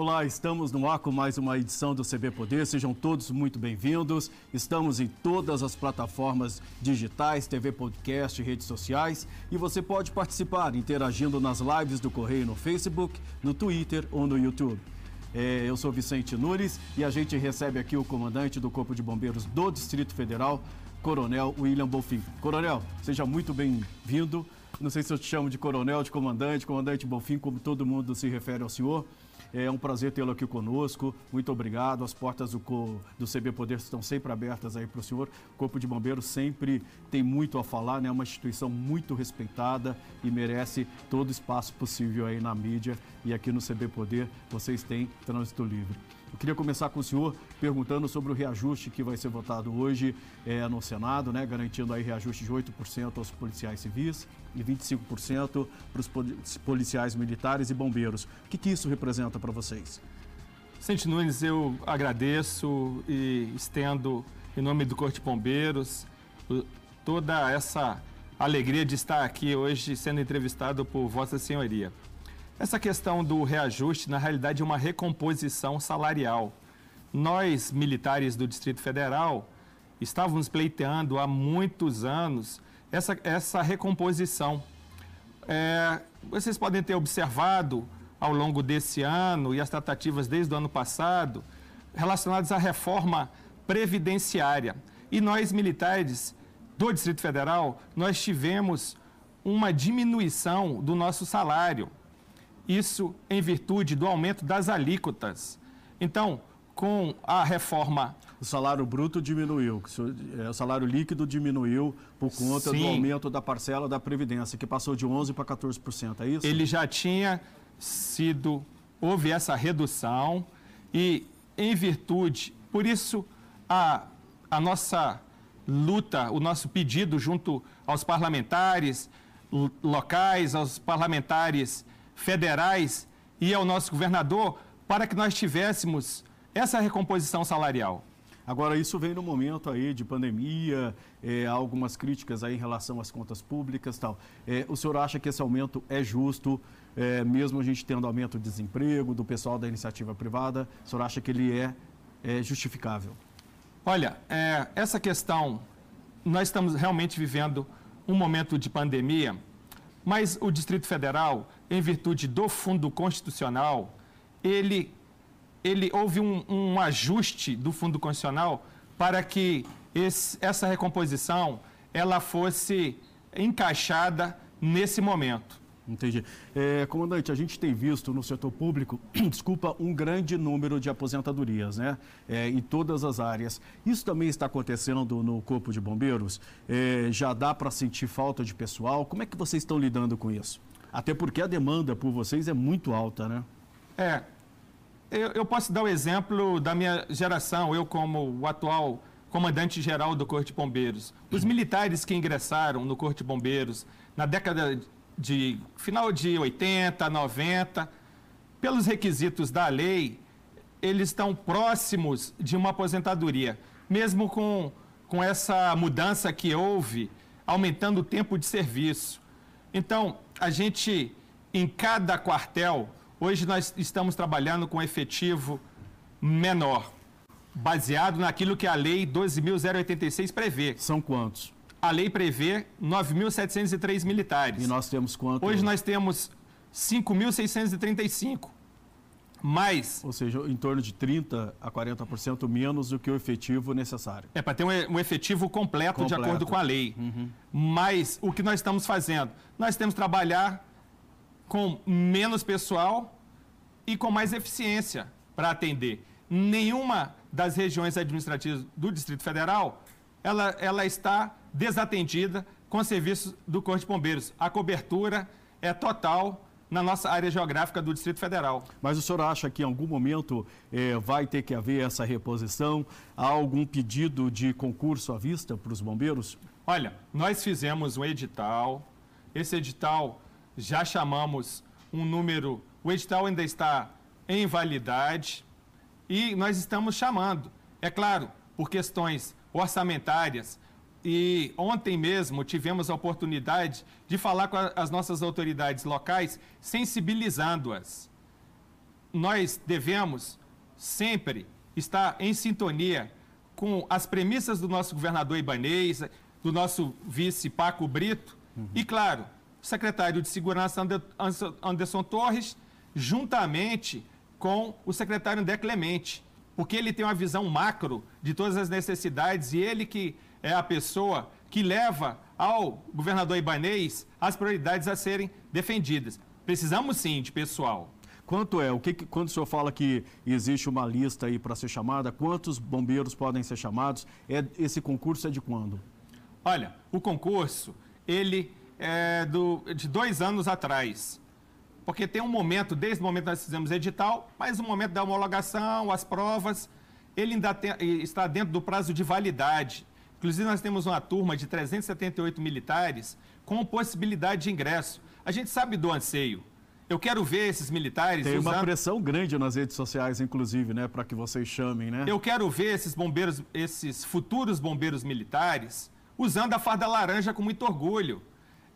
Olá, estamos no ar com mais uma edição do CB Poder. Sejam todos muito bem-vindos. Estamos em todas as plataformas digitais, TV Podcast, redes sociais. E você pode participar interagindo nas lives do Correio no Facebook, no Twitter ou no YouTube. É, eu sou Vicente Nunes e a gente recebe aqui o comandante do Corpo de Bombeiros do Distrito Federal, Coronel William Bonfim. Coronel, seja muito bem-vindo. Não sei se eu te chamo de coronel, de comandante, comandante Bonfim, como todo mundo se refere ao senhor. É um prazer tê-lo aqui conosco. Muito obrigado. As portas do, do CB Poder estão sempre abertas aí para o senhor. O Corpo de Bombeiros sempre tem muito a falar, né? É uma instituição muito respeitada e merece todo espaço possível aí na mídia. E aqui no CB Poder vocês têm trânsito livre. Eu queria começar com o senhor perguntando sobre o reajuste que vai ser votado hoje é, no Senado, né, garantindo aí reajuste de 8% aos policiais civis e 25% para os policiais militares e bombeiros. O que, que isso representa para vocês? Vicente Nunes, eu agradeço e estendo, em nome do Corte de Bombeiros, toda essa alegria de estar aqui hoje sendo entrevistado por Vossa Senhoria. Essa questão do reajuste, na realidade, é uma recomposição salarial. Nós, militares do Distrito Federal, estávamos pleiteando há muitos anos essa, essa recomposição. É, vocês podem ter observado ao longo desse ano e as tratativas desde o ano passado relacionadas à reforma previdenciária. E nós, militares do Distrito Federal, nós tivemos uma diminuição do nosso salário. Isso em virtude do aumento das alíquotas. Então, com a reforma. O salário bruto diminuiu, é, o salário líquido diminuiu por conta Sim. do aumento da parcela da Previdência, que passou de 11% para 14%, é isso? Ele já tinha sido. Houve essa redução e, em virtude. Por isso, a, a nossa luta, o nosso pedido junto aos parlamentares locais, aos parlamentares federais e ao nosso governador para que nós tivéssemos essa recomposição salarial. Agora, isso vem no momento aí de pandemia, é, algumas críticas aí em relação às contas públicas e tal. É, o senhor acha que esse aumento é justo, é, mesmo a gente tendo aumento de desemprego do pessoal da iniciativa privada? O senhor acha que ele é, é justificável? Olha, é, essa questão, nós estamos realmente vivendo um momento de pandemia, mas o Distrito Federal em virtude do fundo constitucional, ele, ele houve um, um ajuste do fundo constitucional para que esse, essa recomposição ela fosse encaixada nesse momento. Entendi. É, comandante, a gente tem visto no setor público, desculpa, um grande número de aposentadorias, né? É, em todas as áreas. Isso também está acontecendo no Corpo de Bombeiros? É, já dá para sentir falta de pessoal? Como é que vocês estão lidando com isso? Até porque a demanda por vocês é muito alta, né? É. Eu, eu posso dar o exemplo da minha geração, eu como o atual comandante-geral do Corpo de Bombeiros. Os militares que ingressaram no Corpo de Bombeiros na década de final de 80, 90, pelos requisitos da lei, eles estão próximos de uma aposentadoria, mesmo com, com essa mudança que houve, aumentando o tempo de serviço. Então, a gente, em cada quartel, hoje nós estamos trabalhando com efetivo menor, baseado naquilo que a Lei 12.086 prevê. São quantos? A lei prevê 9.703 militares. E nós temos quantos? Hoje nós temos 5.635. Mais. Ou seja, em torno de 30% a 40% menos do que o efetivo necessário. É, para ter um, um efetivo completo, completo, de acordo com a lei. Uhum. Mas o que nós estamos fazendo? Nós temos que trabalhar com menos pessoal e com mais eficiência para atender. Nenhuma das regiões administrativas do Distrito Federal ela, ela está desatendida com serviços do Corpo de Bombeiros. A cobertura é total na nossa área geográfica do Distrito Federal. Mas o senhor acha que em algum momento eh, vai ter que haver essa reposição? Há algum pedido de concurso à vista para os bombeiros? Olha, nós fizemos um edital. Esse edital já chamamos um número. O edital ainda está em validade e nós estamos chamando. É claro, por questões orçamentárias, e ontem mesmo tivemos a oportunidade de falar com as nossas autoridades locais, sensibilizando-as. nós devemos sempre estar em sintonia com as premissas do nosso governador Ibanês, do nosso vice Paco Brito uhum. e, claro, secretário de Segurança Anderson Torres, juntamente com o secretário André Clemente, porque ele tem uma visão macro de todas as necessidades e ele que é a pessoa que leva ao governador Ibanês as prioridades a serem defendidas. Precisamos sim de pessoal. Quanto é? O que, quando o senhor fala que existe uma lista aí para ser chamada, quantos bombeiros podem ser chamados? É, esse concurso é de quando? Olha, o concurso, ele é do, de dois anos atrás. Porque tem um momento, desde o momento que nós fizemos edital, mas o momento da homologação, as provas, ele ainda tem, está dentro do prazo de validade. Inclusive, nós temos uma turma de 378 militares com possibilidade de ingresso. A gente sabe do anseio. Eu quero ver esses militares. Tem usando... uma pressão grande nas redes sociais, inclusive, né, para que vocês chamem, né? Eu quero ver esses bombeiros, esses futuros bombeiros militares, usando a farda laranja com muito orgulho.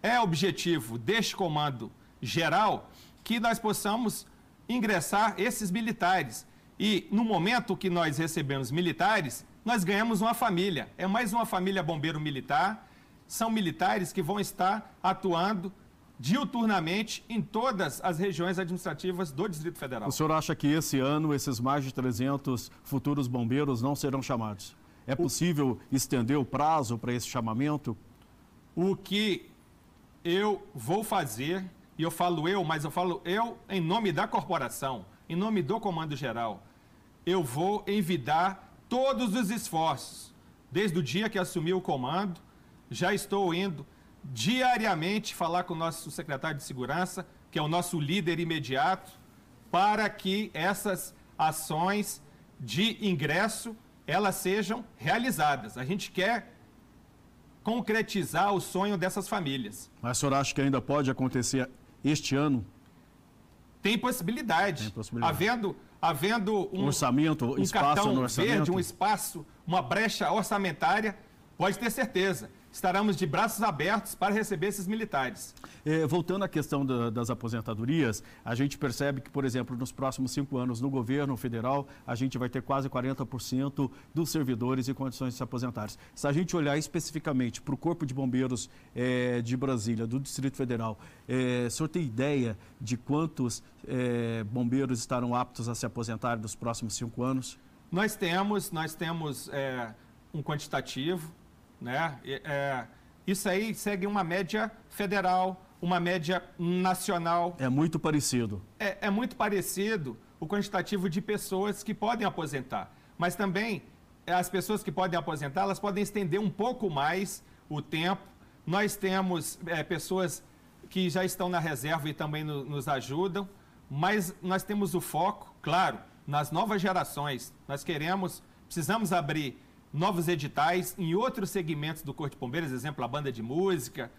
É objetivo deste comando geral que nós possamos ingressar esses militares. E no momento que nós recebemos militares, nós ganhamos uma família. É mais uma família bombeiro militar. São militares que vão estar atuando diuturnamente em todas as regiões administrativas do Distrito Federal. O senhor acha que esse ano esses mais de 300 futuros bombeiros não serão chamados? É possível estender o prazo para esse chamamento? O que eu vou fazer, e eu falo eu, mas eu falo eu em nome da corporação, em nome do Comando Geral, eu vou envidar todos os esforços. Desde o dia que assumi o comando, já estou indo diariamente falar com o nosso secretário de Segurança, que é o nosso líder imediato, para que essas ações de ingresso elas sejam realizadas. A gente quer concretizar o sonho dessas famílias. Mas o senhor acha que ainda pode acontecer este ano? Tem possibilidade. Tem possibilidade. Havendo, havendo um, orçamento, um espaço cartão no orçamento. verde, um espaço, uma brecha orçamentária, pode ter certeza estaremos de braços abertos para receber esses militares. É, voltando à questão da, das aposentadorias, a gente percebe que, por exemplo, nos próximos cinco anos no governo federal, a gente vai ter quase 40% dos servidores em condições de se aposentarem. Se a gente olhar especificamente para o Corpo de Bombeiros é, de Brasília, do Distrito Federal, é, o senhor tem ideia de quantos é, bombeiros estarão aptos a se aposentar nos próximos cinco anos? Nós temos, nós temos um quantitativo né? É, isso aí segue uma média federal, uma média nacional. É muito parecido. É, é muito parecido o quantitativo de pessoas que podem aposentar. Mas também as pessoas que podem aposentar, elas podem estender um pouco mais o tempo. Nós temos é, pessoas que já estão na reserva e também no, nos ajudam, mas nós temos o foco, claro, nas novas gerações. Nós queremos, precisamos abrir novos editais em outros segmentos do Corpo de Bombeiros, exemplo, a banda de música,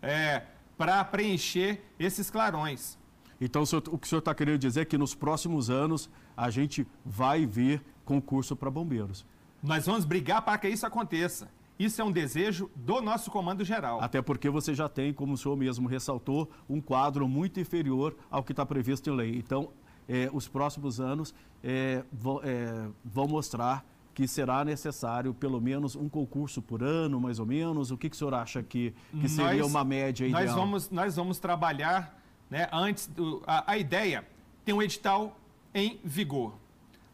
é, para preencher esses clarões. Então, o, que o senhor está querendo dizer é que nos próximos anos a gente vai ver concurso para bombeiros. Nós vamos brigar para que isso aconteça. Isso é um desejo do nosso comando geral. Até porque você já tem, como o senhor mesmo ressaltou, um quadro muito inferior ao que está previsto em lei. Então, é, os próximos anos é, vão, é, vão mostrar que será necessário pelo menos um concurso por ano, mais ou menos? O que, que o senhor acha que, que seria nós, uma média ideal? Nós vamos, nós vamos trabalhar, né, antes do, a, a ideia tem um edital em vigor.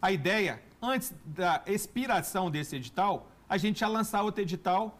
A ideia, antes da expiração desse edital, a gente já lançar outro edital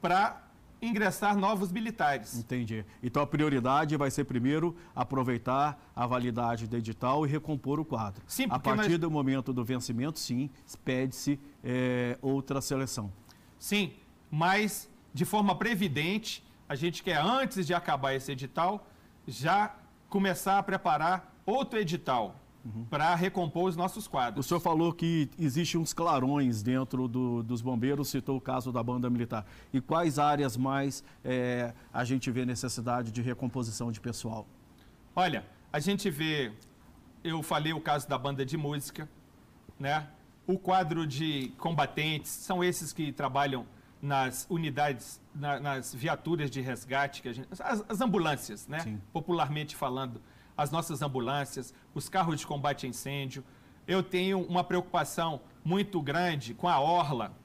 para ingressar novos militares. Entendi. Então a prioridade vai ser primeiro aproveitar a validade do edital e recompor o quadro. Sim, a partir nós... do momento do vencimento, sim, pede-se é, outra seleção. Sim, mas de forma previdente, a gente quer, antes de acabar esse edital, já começar a preparar outro edital uhum. para recompor os nossos quadros. O senhor falou que existem uns clarões dentro do, dos bombeiros, citou o caso da banda militar. E quais áreas mais é, a gente vê necessidade de recomposição de pessoal? Olha, a gente vê, eu falei o caso da banda de música, né? O quadro de combatentes, são esses que trabalham nas unidades, na, nas viaturas de resgate, que gente, as, as ambulâncias, né? Sim. Popularmente falando as nossas ambulâncias, os carros de combate a incêndio. Eu tenho uma preocupação muito grande com a orla.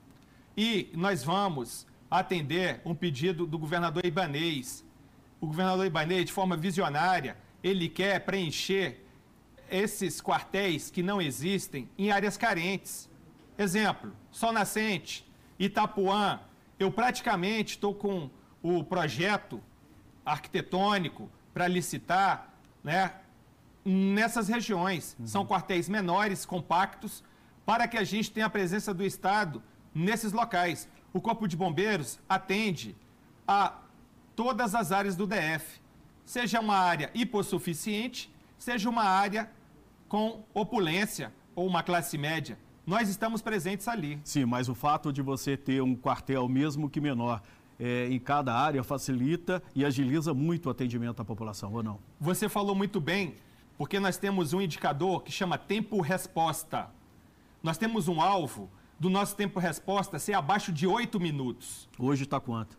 E nós vamos atender um pedido do governador Ibanês. O governador Ibanês, de forma visionária, ele quer preencher esses quartéis que não existem em áreas carentes. Exemplo, Sol Nascente, Itapuã. Eu praticamente estou com o projeto arquitetônico para licitar né, nessas regiões. Uhum. São quartéis menores, compactos, para que a gente tenha a presença do Estado nesses locais. O Corpo de Bombeiros atende a todas as áreas do DF, seja uma área hipossuficiente, seja uma área com opulência ou uma classe média. Nós estamos presentes ali. Sim, mas o fato de você ter um quartel, mesmo que menor, é, em cada área facilita e agiliza muito o atendimento à população, ou não? Você falou muito bem, porque nós temos um indicador que chama tempo-resposta. Nós temos um alvo do nosso tempo-resposta ser abaixo de 8 minutos. Hoje está quanto?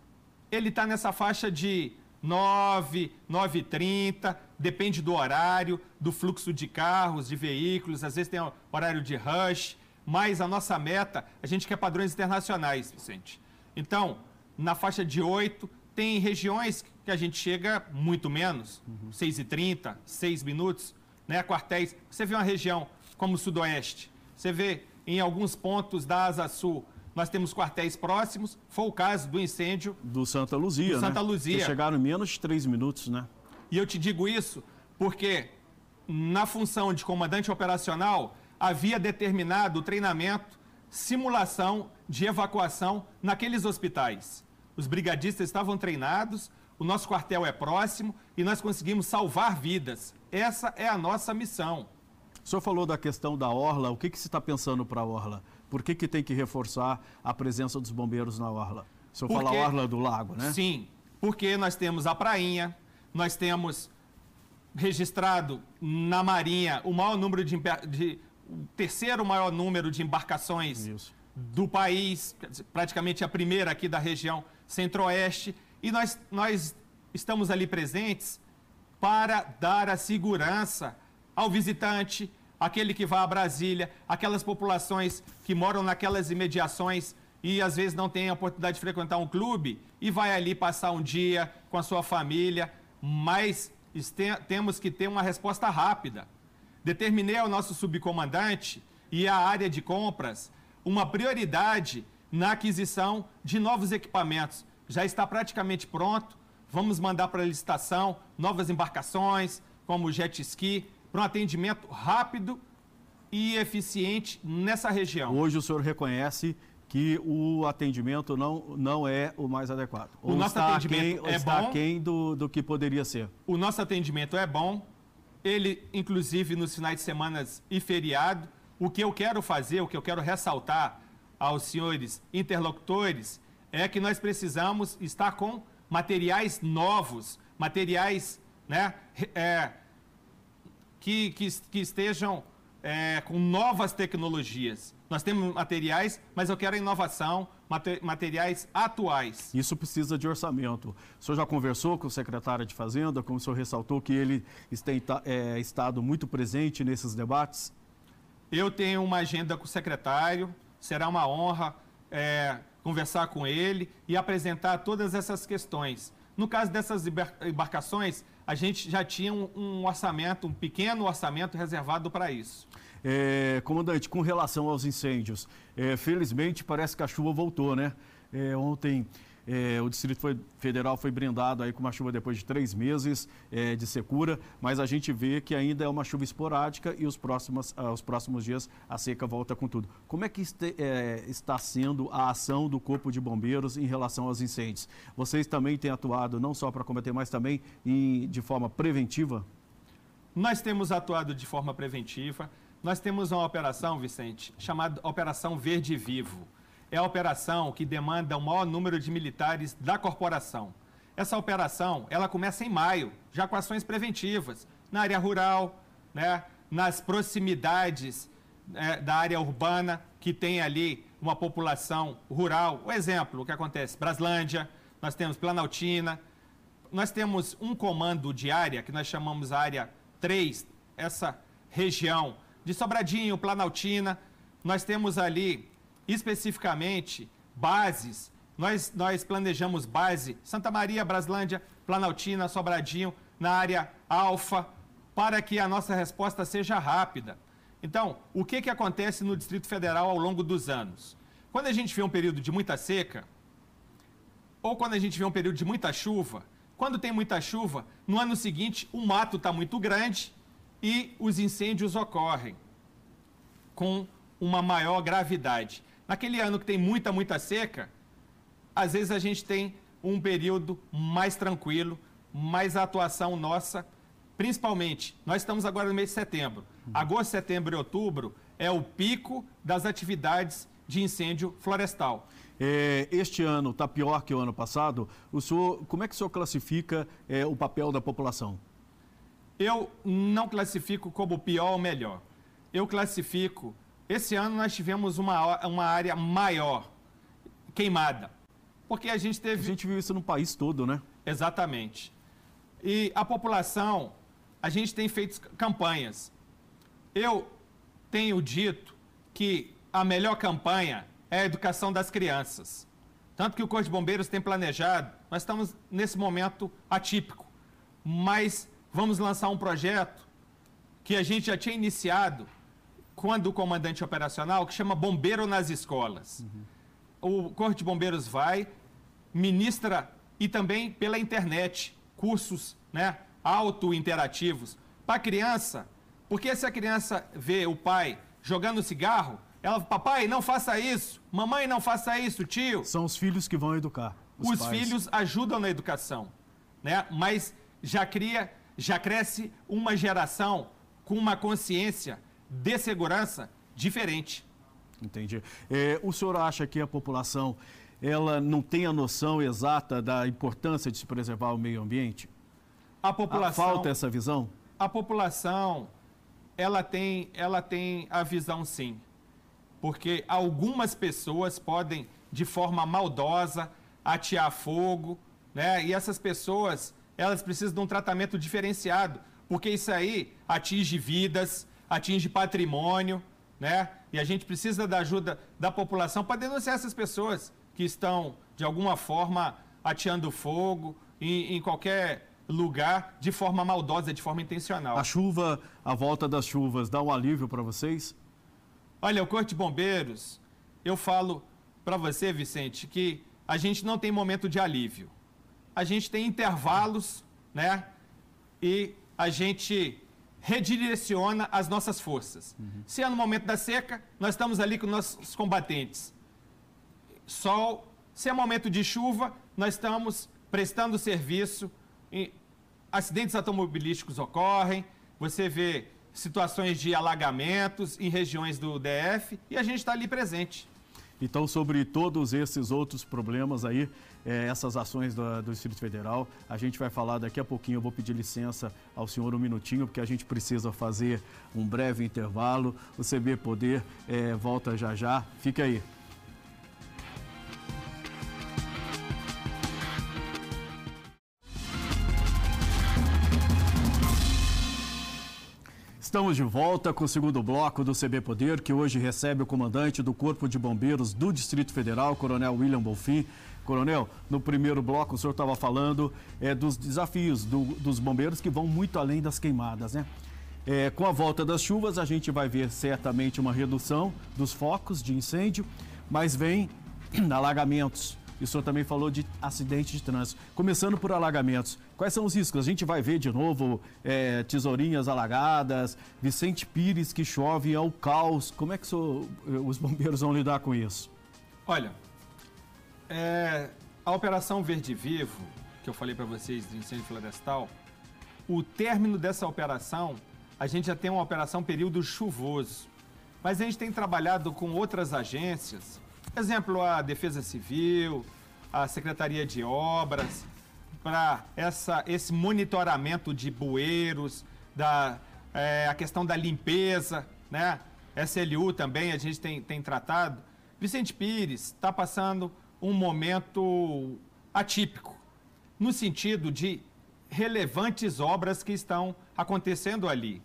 Ele está nessa faixa de 9, 9 30, depende do horário, do fluxo de carros, de veículos, às vezes tem horário de rush, mas a nossa meta, a gente quer padrões internacionais, Vicente. Então, na faixa de 8, tem regiões que a gente chega muito menos, uhum. 6 e 30, 6 minutos, né, quartéis. Você vê uma região como o Sudoeste, você vê em alguns pontos da Asa Sul, nós temos quartéis próximos. Foi o caso do incêndio. Do Santa Luzia. Do Santa né? Luzia. Que chegaram em menos de três minutos, né? E eu te digo isso porque, na função de comandante operacional, havia determinado o treinamento, simulação de evacuação naqueles hospitais. Os brigadistas estavam treinados, o nosso quartel é próximo e nós conseguimos salvar vidas. Essa é a nossa missão. O senhor falou da questão da Orla, o que, que se está pensando para a Orla? Por que, que tem que reforçar a presença dos bombeiros na Orla? O senhor porque, fala Orla do Lago, né? Sim, porque nós temos a Prainha, nós temos registrado na Marinha o maior número de, de o terceiro maior número de embarcações Isso. do país, praticamente a primeira aqui da região centro-oeste, e nós, nós estamos ali presentes para dar a segurança ao visitante, aquele que vai a Brasília, aquelas populações que moram naquelas imediações e às vezes não tem a oportunidade de frequentar um clube e vai ali passar um dia com a sua família, mas temos que ter uma resposta rápida. Determinei ao nosso subcomandante e à área de compras uma prioridade na aquisição de novos equipamentos. Já está praticamente pronto. Vamos mandar para a licitação novas embarcações, como jet ski, para um atendimento rápido e eficiente nessa região. Hoje o senhor reconhece que o atendimento não, não é o mais adequado. O nosso atendimento aquém, é está bom. aquém do, do que poderia ser. O nosso atendimento é bom. Ele, inclusive, nos finais de semana e feriado. O que eu quero fazer, o que eu quero ressaltar aos senhores interlocutores é que nós precisamos estar com materiais novos, materiais né, é, que, que, que estejam é, com novas tecnologias. Nós temos materiais, mas eu quero inovação, materiais atuais. Isso precisa de orçamento. O senhor já conversou com o secretário de Fazenda, como o senhor ressaltou que ele tem é, estado muito presente nesses debates? Eu tenho uma agenda com o secretário, será uma honra é, conversar com ele e apresentar todas essas questões. No caso dessas embarcações, a gente já tinha um, um orçamento, um pequeno orçamento reservado para isso. É, comandante, com relação aos incêndios, é, felizmente parece que a chuva voltou, né? É, ontem é, o Distrito Federal foi brindado aí com uma chuva depois de três meses é, de secura, mas a gente vê que ainda é uma chuva esporádica e os próximos, ah, os próximos dias a seca volta com tudo. Como é que este, é, está sendo a ação do Corpo de Bombeiros em relação aos incêndios? Vocês também têm atuado não só para combater, mas também em, de forma preventiva? Nós temos atuado de forma preventiva. Nós temos uma operação, Vicente, chamada Operação Verde Vivo é a operação que demanda o maior número de militares da corporação. Essa operação, ela começa em maio, já com ações preventivas, na área rural, né, nas proximidades é, da área urbana, que tem ali uma população rural. O exemplo, o que acontece? Braslândia, nós temos Planaltina, nós temos um comando de área, que nós chamamos área três, essa região de Sobradinho, Planaltina, nós temos ali especificamente bases. Nós, nós planejamos base Santa Maria, Braslândia, Planaltina, Sobradinho, na área alfa, para que a nossa resposta seja rápida. Então, o que, que acontece no Distrito Federal ao longo dos anos? Quando a gente vê um período de muita seca, ou quando a gente vê um período de muita chuva, quando tem muita chuva, no ano seguinte o mato está muito grande e os incêndios ocorrem com uma maior gravidade. Naquele ano que tem muita, muita seca, às vezes a gente tem um período mais tranquilo, mais atuação nossa, principalmente, nós estamos agora no mês de setembro. Agosto, setembro e outubro é o pico das atividades de incêndio florestal. É, este ano está pior que o ano passado. O senhor, como é que o senhor classifica é, o papel da população? Eu não classifico como pior ou melhor. Eu classifico. Esse ano nós tivemos uma, uma área maior queimada. Porque a gente teve. A gente viu isso no país todo, né? Exatamente. E a população, a gente tem feito campanhas. Eu tenho dito que a melhor campanha é a educação das crianças. Tanto que o Corpo de Bombeiros tem planejado, nós estamos nesse momento atípico, mas vamos lançar um projeto que a gente já tinha iniciado quando o comandante operacional, que chama Bombeiro nas Escolas. Uhum. O Corpo de Bombeiros vai, ministra e também pela internet, cursos né, auto-interativos para a criança, porque se a criança vê o pai jogando cigarro, ela, papai, não faça isso. Mamãe, não faça isso, tio. São os filhos que vão educar. Os, os filhos ajudam na educação, né? Mas já cria, já cresce uma geração com uma consciência de segurança diferente. Entendi. É, o senhor acha que a população ela não tem a noção exata da importância de se preservar o meio ambiente? A população. A falta essa visão? A população, ela tem, ela tem a visão sim porque algumas pessoas podem, de forma maldosa, atear fogo, né? E essas pessoas, elas precisam de um tratamento diferenciado, porque isso aí atinge vidas, atinge patrimônio, né? E a gente precisa da ajuda da população para denunciar essas pessoas que estão, de alguma forma, ateando fogo em, em qualquer lugar de forma maldosa, de forma intencional. A chuva, a volta das chuvas, dá um alívio para vocês? Olha, o Corpo de Bombeiros, eu falo para você, Vicente, que a gente não tem momento de alívio. A gente tem intervalos, né? E a gente redireciona as nossas forças. Uhum. Se é no momento da seca, nós estamos ali com nossos combatentes. Sol, se é momento de chuva, nós estamos prestando serviço. acidentes automobilísticos ocorrem, você vê situações de alagamentos em regiões do DF e a gente está ali presente. Então, sobre todos esses outros problemas aí, é, essas ações do, do, Distrito Federal, a gente vai falar daqui a pouquinho. Eu vou pedir licença ao senhor um minutinho, porque a gente precisa fazer um breve intervalo. O CB Poder é, volta já já. Fique aí. Estamos de volta com o segundo bloco do CB Poder, que hoje recebe o comandante do Corpo de Bombeiros do Distrito Federal, Coronel William Bonfim. Coronel, no primeiro bloco o senhor estava falando é, dos desafios do, dos bombeiros que vão muito além das queimadas, né? É, com a volta das chuvas, a gente vai ver certamente uma redução dos focos de incêndio, mas vem alagamentos, e o senhor também falou de acidentes de trânsito. Começando por alagamentos, quais são os riscos? A gente vai ver de novo é, tesourinhas alagadas, Vicente Pires que chove ao caos. Como é que senhor, os bombeiros vão lidar com isso? Olha, é, a Operação Verde Vivo, que eu falei para vocês de incêndio florestal, o término dessa operação, a gente já tem uma operação período chuvoso. Mas a gente tem trabalhado com outras agências Exemplo, a Defesa Civil, a Secretaria de Obras, para esse monitoramento de bueiros, da, é, a questão da limpeza, né? SLU também a gente tem, tem tratado. Vicente Pires está passando um momento atípico, no sentido de relevantes obras que estão acontecendo ali.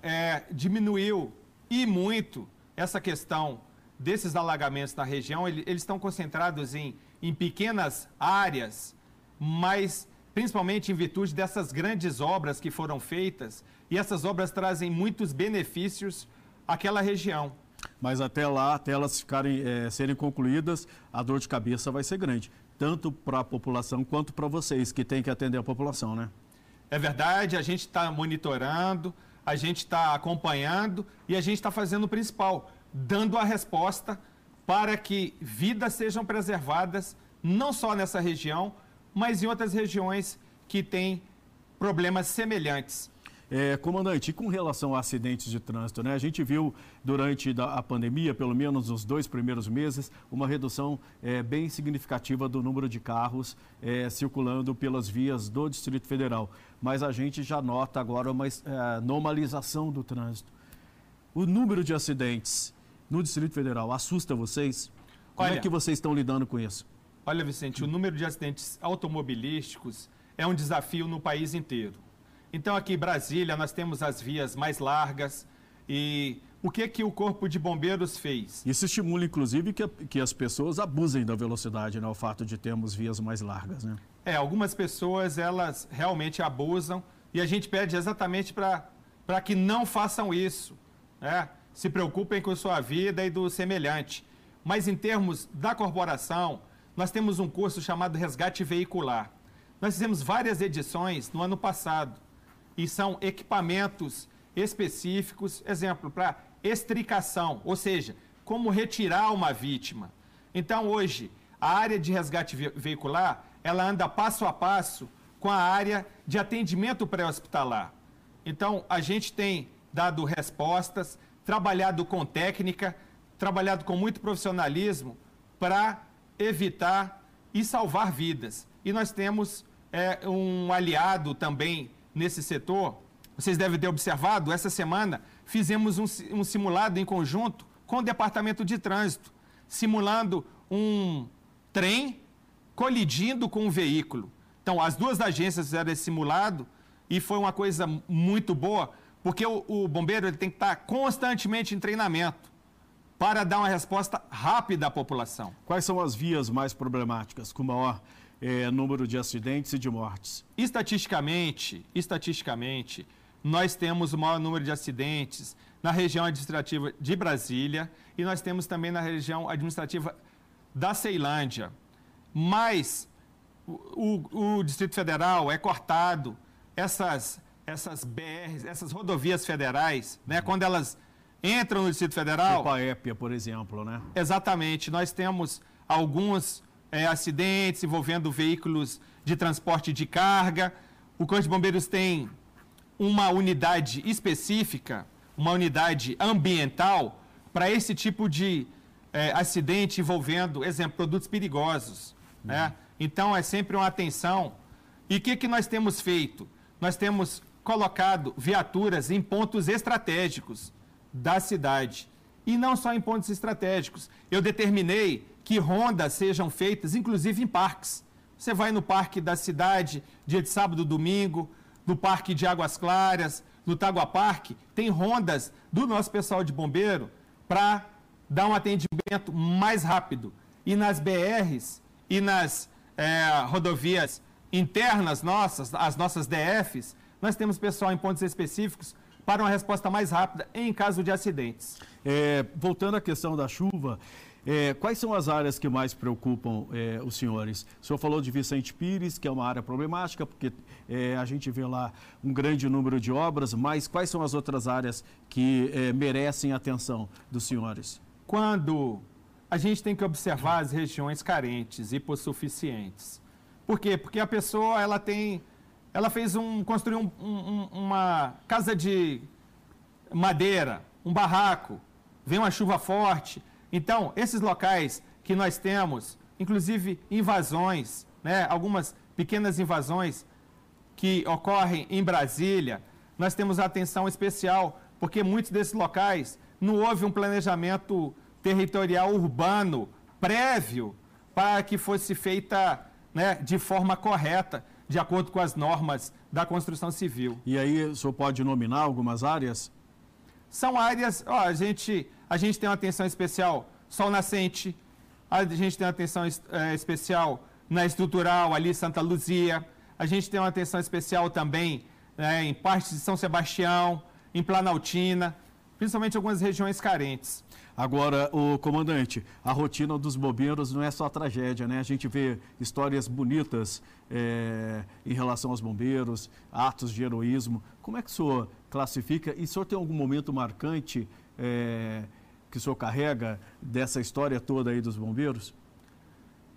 É, diminuiu e muito essa questão desses alagamentos na região, eles estão concentrados em, em pequenas áreas, mas principalmente em virtude dessas grandes obras que foram feitas, e essas obras trazem muitos benefícios àquela região. Mas até lá, até elas ficarem, é, serem concluídas, a dor de cabeça vai ser grande, tanto para a população quanto para vocês que têm que atender a população, né? É verdade, a gente está monitorando, a gente está acompanhando e a gente está fazendo o principal, dando a resposta para que vidas sejam preservadas, não só nessa região, mas em outras regiões que têm problemas semelhantes. É, comandante, e com relação a acidentes de trânsito, né? A gente viu durante a pandemia, pelo menos nos dois primeiros meses, uma redução é, bem significativa do número de carros é, circulando pelas vias do Distrito Federal. Mas a gente já nota agora uma é, normalização do trânsito. O número de acidentes no Distrito Federal assusta vocês? Como é Olha, é que vocês estão lidando com isso? Olha, Vicente, o número de acidentes automobilísticos é um desafio no país inteiro. Então, aqui em Brasília, nós temos as vias mais largas e o que que o Corpo de Bombeiros fez? Isso estimula, inclusive, que, que as pessoas abusem da velocidade, né? O fato de termos vias mais largas, né? É, algumas pessoas, elas realmente abusam e a gente pede exatamente para que não façam isso, né? Se preocupem com sua vida e do semelhante. Mas em termos da corporação, nós temos um curso chamado Resgate Veicular. Nós fizemos várias edições no ano passado e são equipamentos específicos, exemplo, para extricação, ou seja, como retirar uma vítima. Então, hoje, a área de resgate veicular, ela anda passo a passo com a área de atendimento pré-hospitalar. Então, a gente tem dado respostas, trabalhado com técnica, trabalhado com muito profissionalismo para evitar e salvar vidas. E nós temos é, um aliado também nesse setor. Vocês devem ter observado, essa semana fizemos um, um simulado em conjunto com o Departamento de Trânsito, simulando um trem colidindo com um veículo. Então, as duas agências fizeram esse simulado e foi uma coisa muito boa, porque o, o bombeiro ele tem que estar constantemente em treinamento para dar uma resposta rápida à população. Quais são as vias mais problemáticas com maior é, número de acidentes e de mortes? Estatisticamente, estatisticamente, nós temos o maior número de acidentes na região administrativa de Brasília e nós temos também na região administrativa da Ceilândia. Mas o, o, o Distrito Federal é cortado, essas, essas BRs, essas rodovias federais, né, quando elas entram no Distrito Federal. Tipo a Épia, por exemplo, né? Exatamente. Nós temos alguns é, acidentes envolvendo veículos de transporte de carga. O Corpo de Bombeiros tem uma unidade específica, uma unidade ambiental, para esse tipo de é, acidente envolvendo, exemplo, produtos perigosos. Né? Uhum. Então, é sempre uma atenção. E o que, que nós temos feito? Nós temos colocado viaturas em pontos estratégicos da cidade. E não só em pontos estratégicos. Eu determinei que rondas sejam feitas, inclusive em parques. Você vai no parque da cidade, dia de sábado, domingo, no parque de Águas Claras, no Tagua Parque, tem rondas do nosso pessoal de bombeiro para dar um atendimento mais rápido. E nas BRs e nas é, rodovias internas nossas, as nossas DFs, nós temos pessoal em pontos específicos para uma resposta mais rápida em caso de acidentes. É, voltando à questão da chuva, é, quais são as áreas que mais preocupam é, os senhores? O senhor falou de Vicente Pires, que é uma área problemática, porque é, a gente vê lá um grande número de obras, mas quais são as outras áreas que é, merecem atenção dos senhores? Quando a gente tem que observar as regiões carentes, hipossuficientes. Por quê? Porque a pessoa ela tem ela fez um, construiu um, um, uma casa de madeira, um barraco, vem uma chuva forte. Então, esses locais que nós temos, inclusive invasões, né, algumas pequenas invasões que ocorrem em Brasília, nós temos atenção especial, porque muitos desses locais não houve um planejamento territorial urbano prévio para que fosse feita né, de forma correta de acordo com as normas da construção civil. E aí, o senhor pode nominar algumas áreas? São áreas, ó, a gente, a gente tem uma atenção especial sol nascente, a gente tem uma atenção é, especial na estrutural ali Santa Luzia, a gente tem uma atenção especial também né, em partes de São Sebastião, em Planaltina, principalmente algumas regiões carentes. Agora, o comandante, a rotina dos bombeiros não é só tragédia, né? A gente vê histórias bonitas é, em relação aos bombeiros, atos de heroísmo. Como é que o senhor classifica? E o senhor tem algum momento marcante é, que o senhor carrega dessa história toda aí dos bombeiros?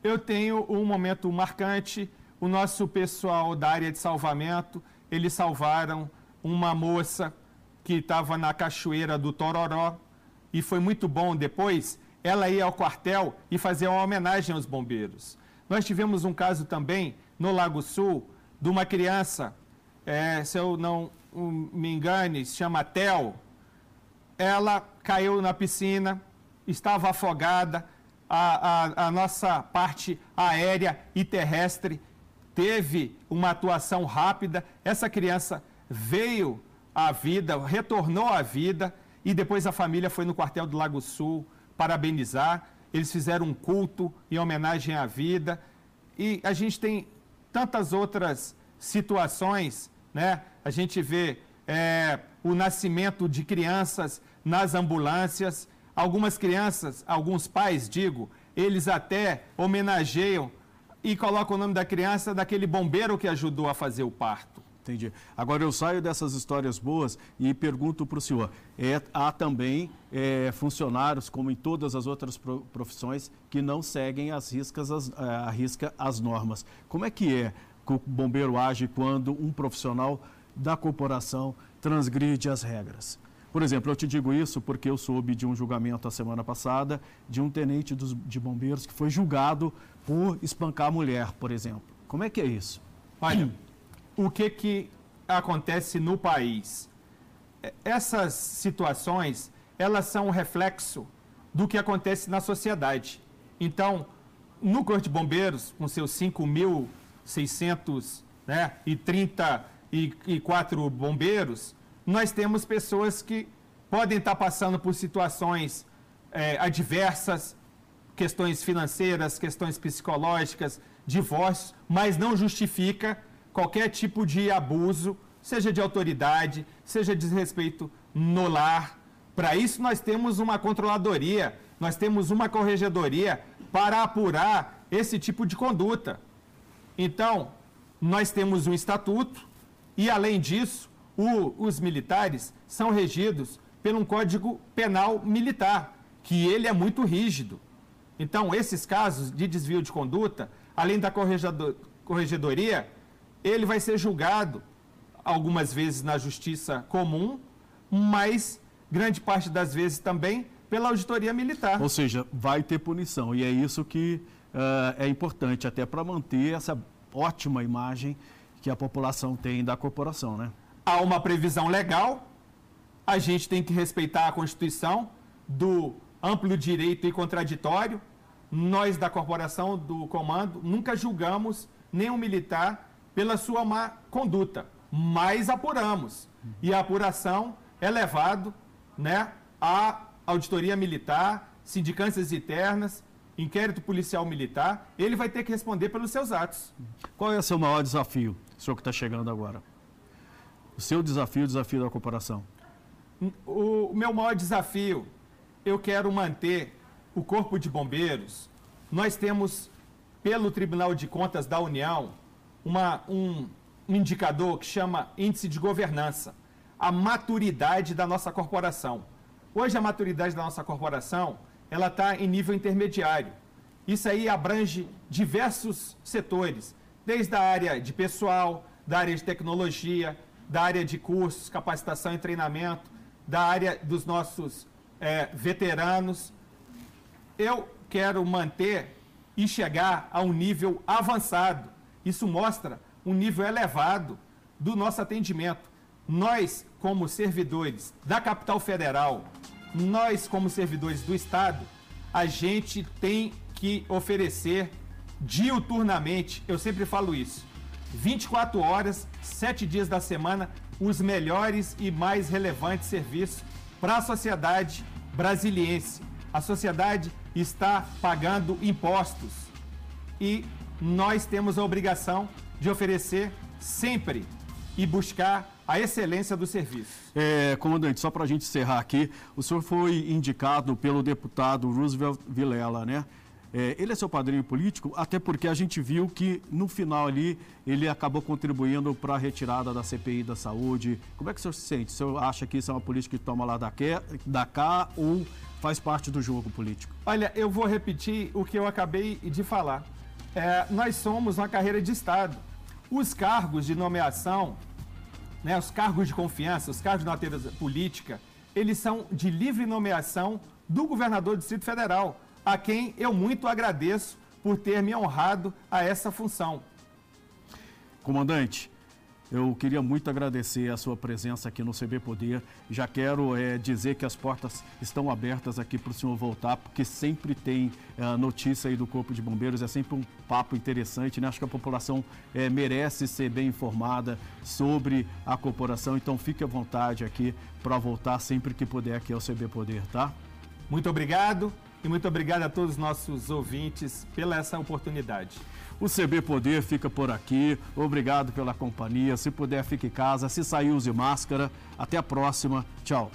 Eu tenho um momento marcante. O nosso pessoal da área de salvamento, eles salvaram uma moça que estava na cachoeira do Tororó e foi muito bom depois ela ir ao quartel e fazer uma homenagem aos bombeiros. Nós tivemos um caso também no Lago Sul de uma criança, é, se eu não me engane, se chama Tel. Ela caiu na piscina, estava afogada, a, a, a nossa parte aérea e terrestre teve uma atuação rápida. Essa criança veio à vida, retornou à vida e depois a família foi no quartel do Lago Sul parabenizar. Eles fizeram um culto em homenagem à vida. E a gente tem tantas outras situações, né? A gente vê é, o nascimento de crianças nas ambulâncias. Algumas crianças, alguns pais, digo, eles até homenageiam e colocam o nome da criança daquele bombeiro que ajudou a fazer o parto. Entendi. Agora eu saio dessas histórias boas e pergunto para o senhor: é, há também é, funcionários, como em todas as outras profissões, que não seguem as riscas, as, a risca as normas. Como é que é que o bombeiro age quando um profissional da corporação transgride as regras? Por exemplo, eu te digo isso porque eu soube de um julgamento a semana passada de um tenente dos, de bombeiros que foi julgado por espancar a mulher, por exemplo. Como é que é isso? Olha o que, que acontece no país. É, essas situações, elas são um reflexo do que acontece na sociedade. Então, no Corpo de Bombeiros, com seus 5.634 né, e quatro bombeiros, nós temos pessoas que podem estar passando por situações é, adversas, questões financeiras, questões psicológicas, divórcios, mas não justifica qualquer tipo de abuso, seja de autoridade, seja desrespeito no lar. Para isso, nós temos uma controladoria, nós temos uma corregedoria para apurar esse tipo de conduta. Então, nós temos um estatuto e, além disso, o, os militares são regidos pelo um código penal militar, que ele é muito rígido. Então, esses casos de desvio de conduta, além da corregedoria, ele vai ser julgado algumas vezes na justiça comum, mas grande parte das vezes também pela auditoria militar. Ou seja, vai ter punição e é isso que uh, é importante até para manter essa ótima imagem que a população tem da corporação, né? Há uma previsão legal, a gente tem que respeitar a Constituição do amplo direito e contraditório. Nós da corporação do comando nunca julgamos nenhum militar pela sua má conduta, mas apuramos. E a apuração é levado né, à auditoria militar, sindicâncias internas, inquérito policial militar, ele vai ter que responder pelos seus atos. Qual é o seu maior desafio, o senhor que está chegando agora? O seu desafio, o desafio da corporação? O, o meu maior desafio, eu quero manter o Corpo de Bombeiros. Nós temos, pelo Tribunal de Contas da União, uma, um, um indicador que chama índice de governança, a maturidade da nossa corporação. Hoje a maturidade da nossa corporação ela está em nível intermediário. Isso aí abrange diversos setores, desde a área de pessoal, da área de tecnologia, da área de cursos, capacitação e treinamento, da área dos nossos é, veteranos. Eu quero manter e chegar a um nível avançado isso mostra um nível elevado do nosso atendimento. Nós, como servidores da capital federal, nós, como servidores do Estado, a gente tem que oferecer diuturnamente, eu sempre falo isso, 24 horas, 7 dias da semana, os melhores e mais relevantes serviços para a sociedade brasiliense. A sociedade está pagando impostos e nós temos a obrigação de oferecer sempre e buscar a excelência do serviço. É, comandante, só para a gente encerrar aqui, o senhor foi indicado pelo deputado Roosevelt Vilela, né? É, ele é seu padrinho político, até porque a gente viu que no final ali ele acabou contribuindo para a retirada da CPI da saúde. Como é que o senhor se sente? O senhor acha que isso é uma política que toma lá da, da cá ou faz parte do jogo político? Olha, eu vou repetir o que eu acabei de falar. É, nós somos uma carreira de Estado. Os cargos de nomeação, né, os cargos de confiança, os cargos de natureza política, eles são de livre nomeação do governador do Distrito Federal a quem eu muito agradeço por ter me honrado a essa função. Comandante, eu queria muito agradecer a sua presença aqui no CB Poder. Já quero é, dizer que as portas estão abertas aqui para o senhor voltar, porque sempre tem é, notícia aí do Corpo de Bombeiros, é sempre um papo interessante, né? Acho que a população é, merece ser bem informada sobre a corporação, então fique à vontade aqui para voltar sempre que puder aqui ao CB Poder, tá? Muito obrigado. E muito obrigado a todos os nossos ouvintes pela essa oportunidade. O CB Poder fica por aqui. Obrigado pela companhia. Se puder, fique em casa. Se sair, use máscara. Até a próxima. Tchau.